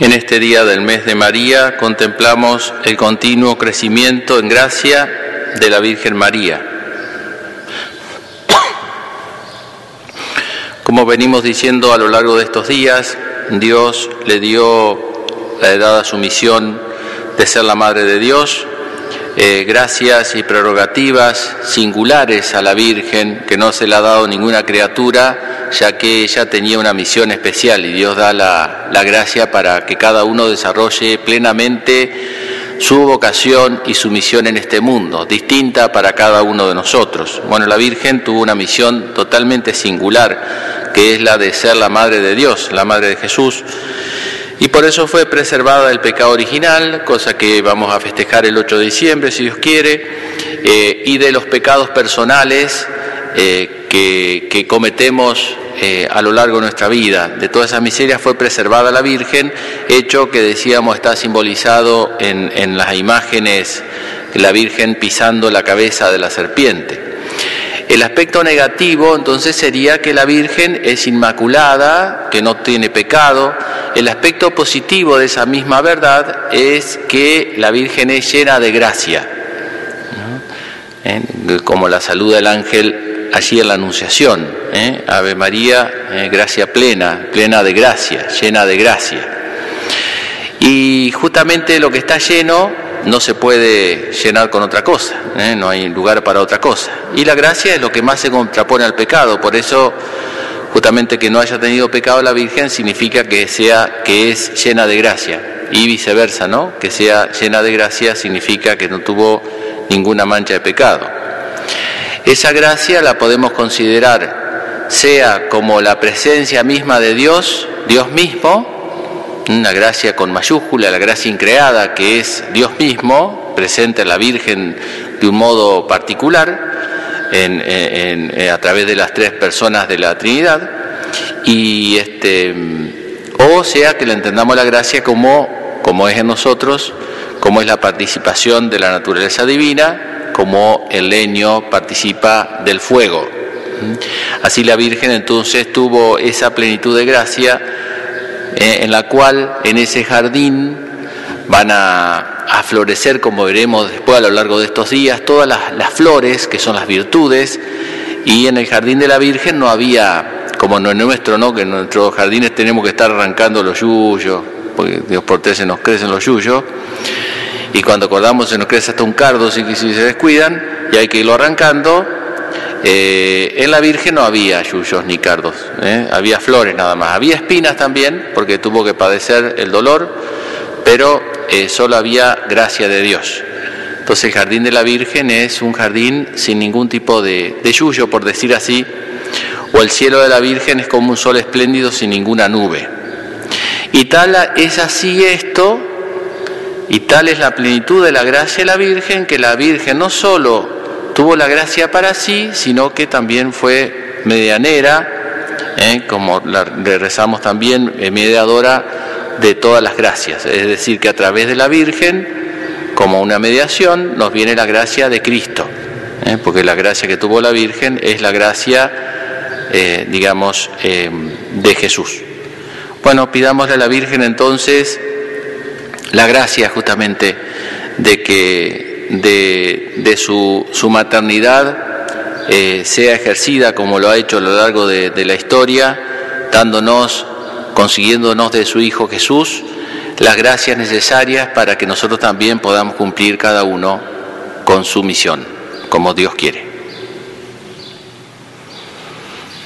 En este día del mes de María contemplamos el continuo crecimiento en gracia de la Virgen María. Como venimos diciendo a lo largo de estos días, Dios le dio la edad a su misión de ser la Madre de Dios, eh, gracias y prerrogativas singulares a la Virgen que no se le ha dado ninguna criatura, ya que ella tenía una misión especial y Dios da la, la gracia para que cada uno desarrolle plenamente su vocación y su misión en este mundo, distinta para cada uno de nosotros. Bueno, la Virgen tuvo una misión totalmente singular, que es la de ser la Madre de Dios, la Madre de Jesús. Y por eso fue preservada del pecado original, cosa que vamos a festejar el 8 de diciembre, si Dios quiere, eh, y de los pecados personales eh, que, cometemos eh, a lo largo de nuestra vida. De todas esas miserias fue preservada la Virgen, hecho que decíamos está simbolizado en, las imágenes, la Virgen pisando la cabeza de la serpiente. El aspecto negativo entonces sería que la Virgen es inmaculada, que no tiene pecado. El aspecto positivo de esa misma verdad es que la Virgen es llena de gracia, ¿Eh? como la saluda el ángel en la Anunciación. ¿eh? Ave María, eh, gracia plena, plena de gracia, llena de gracia. Y justamente lo que está lleno no se puede llenar con otra cosa, ¿eh? no hay lugar para otra cosa. Y la gracia es lo que más se contrapone al pecado, por eso justamente que no haya tenido pecado la Virgen significa que sea que es llena de gracia y viceversa, ¿no? Que sea llena de gracia significa que no tuvo ninguna mancha de pecado. Esa gracia la podemos considerar sea como la presencia misma de Dios, Dios mismo, una gracia con mayúscula, la gracia increada, que es Dios mismo, presente a la Virgen de un modo particular, en, a través de las tres personas de la Trinidad, y este, o sea que le entendamos la gracia como, como es en nosotros, como es la participación de la naturaleza divina, como el leño participa del fuego. Así la Virgen entonces tuvo esa plenitud de gracia eh, en la cual en ese jardín van a, florecer, como veremos después a lo largo de estos días, todas las, flores, que son las virtudes, y en el jardín de la Virgen no había, como no en nuestro, ¿no? que en nuestros jardines tenemos que estar arrancando los yuyos, porque Dios se nos crecen los yuyos, y cuando acordamos se nos crece hasta un cardo si, si se descuidan, y hay que irlo arrancando, eh, en la Virgen no había yuyos ni cardos, ¿eh? había flores nada más. Había espinas también, porque tuvo que padecer el dolor, pero eh, solo había gracia de Dios. Entonces el jardín de la Virgen es un jardín sin ningún tipo de, de yuyo, por decir así, o el cielo de la Virgen es como un sol espléndido sin ninguna nube. Y tal es así esto, y tal es la plenitud de la gracia de la Virgen, que la Virgen no solo tuvo la gracia para sí, sino que también fue medianera, ¿eh? como le rezamos también, eh, mediadora de todas las gracias. Es decir, que a través de la Virgen, como una mediación, nos viene la gracia de Cristo, ¿eh? porque la gracia que tuvo la Virgen es la gracia, digamos, de Jesús. Bueno, pidámosle a la Virgen entonces la gracia justamente de que de, su, maternidad eh, sea ejercida como lo ha hecho a lo largo de, de la historia, dándonos, consiguiéndonos de su Hijo Jesús las gracias necesarias para que nosotros también podamos cumplir cada uno con su misión, como Dios quiere.